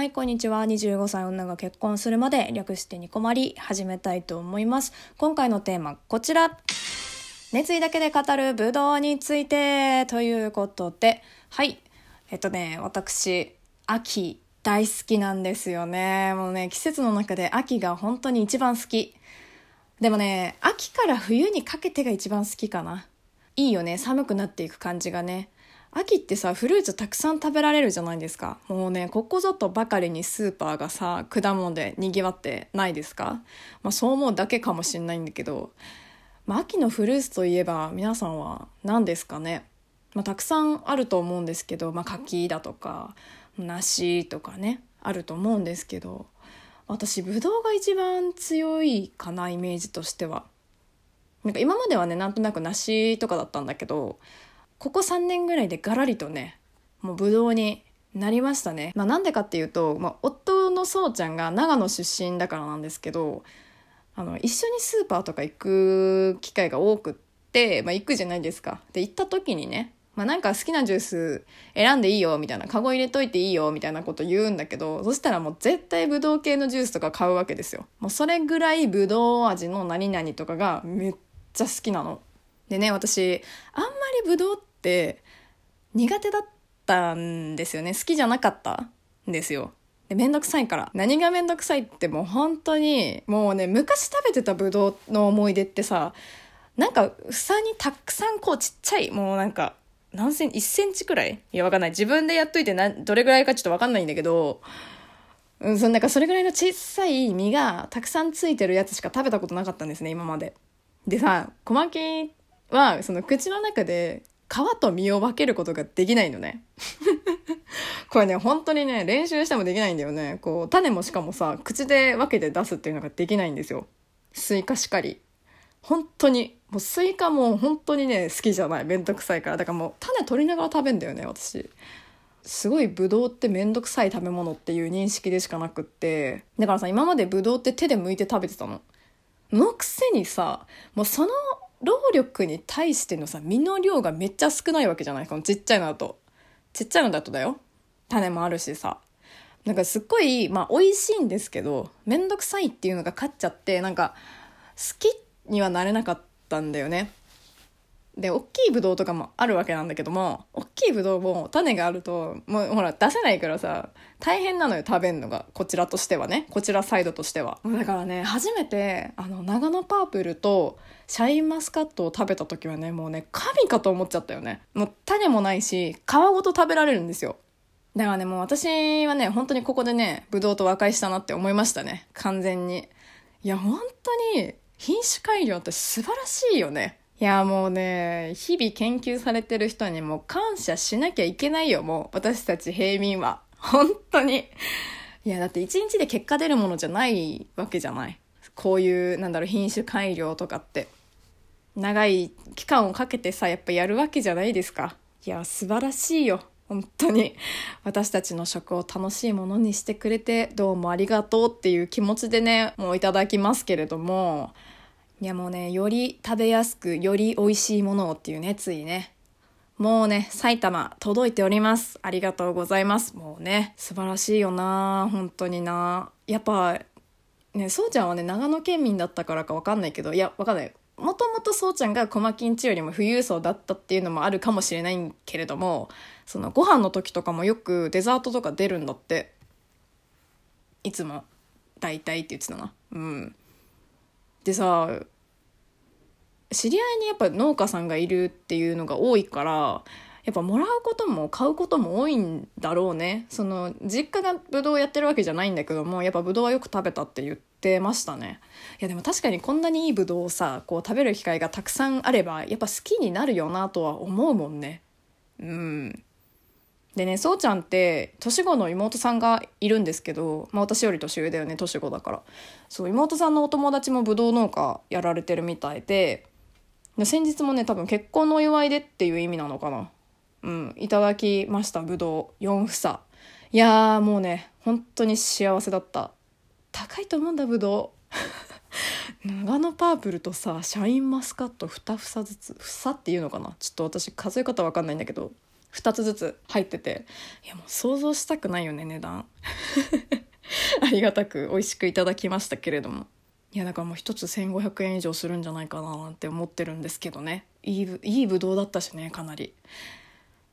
はい、こんにちは。25歳女が結婚するまで略してニコマリ始めたいと思います。今回のテーマ、こちら。熱意だけで語るブドウについてということで、はい。えっとね、私、秋大好きなんですよね。もうね、季節の中で秋が本当に一番好き。でもね、秋から冬にかけてが一番好きかな。いいよね、寒くなっていく感じがね。秋ってさフルーツたくさん食べられるじゃないですか。もうねここぞとばかりにスーパーがさ果物でにぎわってないですか、まあ、そう思うだけかもしんないんだけど、まあ、秋のフルーツといえば皆さんは何ですかね、まあ、たくさんあると思うんですけど、まあ、柿だとか梨とかねあると思うんですけど。私ぶどうが一番強いかなイメージとしては。なんか今まではねなんとなく梨とかだったんだけどここ3年ぐらいでガラリとねもうブドウになりましたね。まあ、なんでかっていうと、まあ、夫のそうちゃんが長野出身だからなんですけどあの一緒にスーパーとか行く機会が多くって、まあ、行くじゃないですか。で行った時にね、まあ、なんか好きなジュース選んでいいよみたいなカゴ入れといていいよみたいなこと言うんだけどそしたらもう絶対ブドウ系のジュースとか買うわけですよ。もうそれぐらいブドウ味の何々とかがめっちゃ好きなの。でね私あんまりブドウって苦手だったんですよね。好きじゃなかったんですよ。でめんどくさいから。何がめんどくさいってもう本当にもうね昔食べてたブドウの思い出ってさなんか房にたくさんこうちっちゃいもうなんか何センチ1センチくらい？いやわかんない。自分でやっといてなどれぐらいかちょっとわかんないんだけどうん、そなんかそれぐらいの小さい実がたくさんついてるやつしか食べたことなかったんですね今まで。でさ小牧はその口の中で皮と実を分けることができないのね。これね本当にね練習してもできないんだよね。こう種もしかもさ口で分けて出すっていうのができないんですよ。スイカしかり。本当に。もうスイカも本当にね好きじゃない。めんどくさいから。だからもう種取りながら食べんだよね私。すごいブドウってめんどくさい食べ物っていう認識でしかなくって。だからさ今までブドウって手で剥いて食べてたの。のくせにさもうその労力に対してのさ実の量がめっちゃ少ないわけじゃない？このちっちゃいのだと。ちっちゃいのだとだよ。種もあるしさ。なんかすっごいまあ美味しいんですけどめんどくさいっていうのが勝っちゃってなんか好きにはなれなかったんだよね。で大きいブドウとかもあるわけなんだけども大きいブドウも種があるともうほら出せないからさ大変なのよ食べるのが。こちらとしてはね。こちらサイドとしては。だからね初めてあの長野パープルとシャインマスカットを食べた時はねもうね神かと思っちゃったよね。もう種もないし皮ごと食べられるんですよ。だからねもう私はね本当にここでねブドウと和解したなって思いましたね。完全に。いや本当に品種改良って素晴らしいよね。いやもうね日々研究されてる人にも感謝しなきゃいけないよもう私たち平民は。本当に。いやだって一日で結果出るものじゃないわけじゃない。こういうなんだろう品種改良とかって。長い期間をかけてさやっぱやるわけじゃないですか。いや素晴らしいよ。本当に。私たちの食を楽しいものにしてくれてどうもありがとうっていう気持ちでねもういただきますけれども。いやもうねより食べやすくより美味しいものをっていう熱意ね。もうね埼玉届いております。ありがとうございます。もうね素晴らしいよな本当にな。やっぱねそうちゃんはね長野県民だったからか分かんないけどいや分かんない。もともとそうちゃんが小牧んちよりも富裕層だったっていうのもあるかもしれないけれどもそのご飯の時とかもよくデザートとか出るんだって。いつも。大体って言ってたな。うん。でさ知り合いにやっぱ農家さんがいるっていうのが多いからやっぱもらうことも買うことも多いんだろうね。その実家がブドウやってるわけじゃないんだけどもやっぱブドウはよく食べたって言ってましたね。いやでも確かにこんなにいいブドウをさこう食べる機会がたくさんあればやっぱ好きになるよなとは思うもんね。うん。でねそうちゃんって年子の妹さんがいるんですけど、まあ、私より年上だよね年子だから。そう妹さんのお友達もブドウ農家やられてるみたいでで先日もね多分結婚のお祝いでっていう意味なのかな。うんいただきましたブドウ4房。いやーもうね本当に幸せだった。高いと思うんだブドウ長野パープルとさシャインマスカット2房ずつ房っていうのかな。ちょっと私数え方わかんないんだけど。2つずつ入ってて。いやもう想像したくないよね値段。ありがたく美味しくいただきましたけれども。いやだからもう1つ1500円以上するんじゃないかななんて思ってるんですけどね。いいいいぶどうだったしねかなり。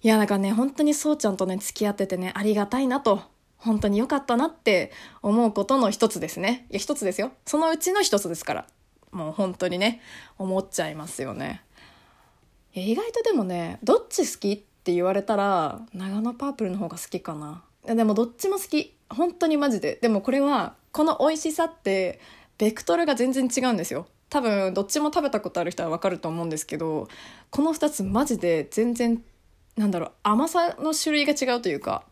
いやだからね本当にそうちゃんとね付き合っててねありがたいなと。本当に良かったなって思うことの一つですね。いや一つですよ。そのうちの一つですから。もう本当にね思っちゃいますよね。意外とでもねどっち好きっって言われたら長野パープルの方が好きかな。でもどっちも好き。本当にマジで。でもこれはこの美味しさってベクトルが全然違うんですよ。多分どっちも食べたことある人は分かると思うんですけどこの2つマジで全然なんだろう。甘さの種類が違うというか。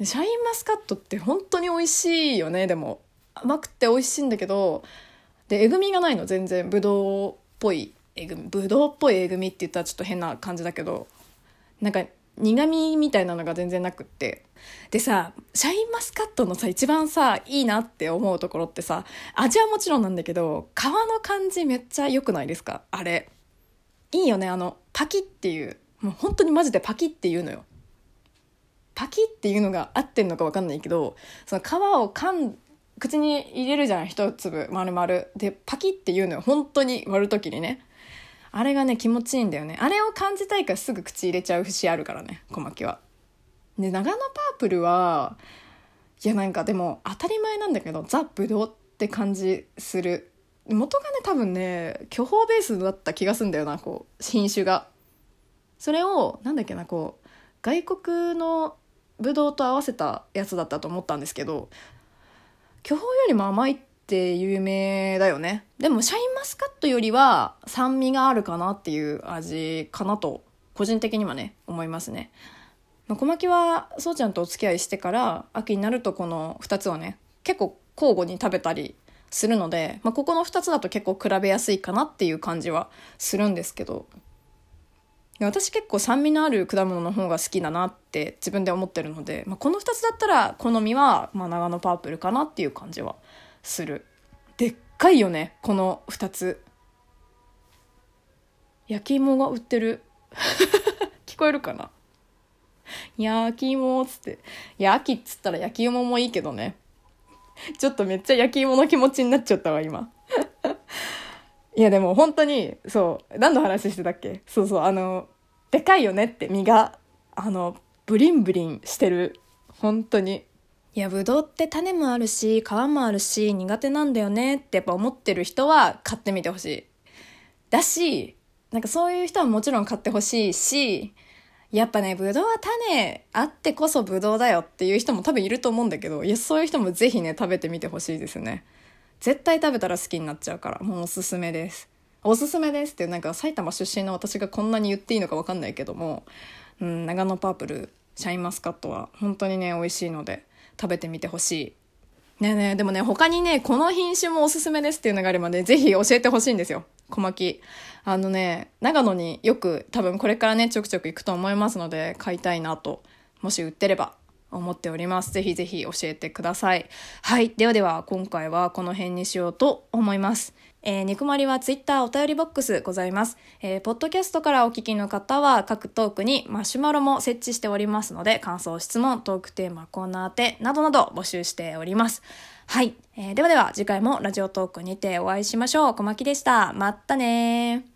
シャインマスカットって本当に美味しいよね。でも甘くて美味しいんだけどでえぐみがないの。全然。ぶどうっぽいえぐみ。ぶどうっぽいえぐみって言ったらちょっと変な感じだけど。なんか苦味みたいなのが全然なくって。でさシャインマスカットのさ一番さいいなって思うところってさ味はもちろんなんだけど皮の感じめっちゃ良くないですか？あれ。いいよねあのパキっていう。もう本当にマジでパキっていうのよ。パキっていうのが合ってんのか分かんないけどその皮をかん口に入れるじゃん一粒丸々。でパキっていうのよ。本当に割る時にね。あれがね気持ちいいんだよね。あれを感じたいからすぐ口入れちゃう節あるからね小牧は。で長野パープルはいやなんかでも当たり前なんだけどザ・ブドウって感じする。元がね多分ね巨峰ベースだった気がすんだよなこう品種が。それをなんだっけなこう外国のブドウと合わせたやつだったと思ったんですけど巨峰よりも甘いってって有名だよね。でもシャインマスカットよりは酸味があるかなっていう味かなと個人的にはね思いますね。小牧はそうちゃんとお付き合いしてから秋になるとこの2つをね結構交互に食べたりするので、まあ、ここの2つだと結構比べやすいかなっていう感じはするんですけど。私結構酸味のある果物の方が好きだなって自分で思ってるので、まあ、この2つだったら好みは、ま、長野パープルかなっていう感じはする。でっかいよねこの2つ。焼き芋が売ってる。聞こえるかな？焼き芋っつって。いや秋っつったら焼き芋もいいけどね。ちょっとめっちゃ焼き芋の気持ちになっちゃったわ今。いやでも本当にそう何の話してたっけ？そうそうあのでかいよねって身があのブリンブリンしてる。本当に。いやぶどうって種もあるし皮もあるし苦手なんだよねってやっぱ思ってる人は買ってみてほしい。だしなんかそういう人はもちろん買ってほしいしやっぱねぶどうは種あってこそぶどうだよっていう人も多分いると思うんだけどいやそういう人もぜひね食べてみてほしいですね。絶対食べたら好きになっちゃうからもうおすすめです。おすすめですってなんか埼玉出身の私がこんなに言っていいのか分かんないけども、うん、長野パープルシャインマスカットは本当にね美味しいので食べてみてほしいねえねえでもね他にねこの品種もおすすめですっていうのがあればねぜひ教えてほしいんですよ小牧あのね長野によく多分これからねちょくちょく行くと思いますので買いたいなともし売ってれば思っております。ぜひぜひ教えてください。はい。ではでは、今回はこの辺にしようと思います。えー、ニコマリはツイッターお便りボックスございます。えー、ポッドキャストからお聞きの方は各トークにマシュマロも設置しておりますので、感想、質問、トークテーマ、コーナー宛などなど募集しております。はい。えー、ではでは次回もラジオトークにてお会いしましょう。小牧でした。まったね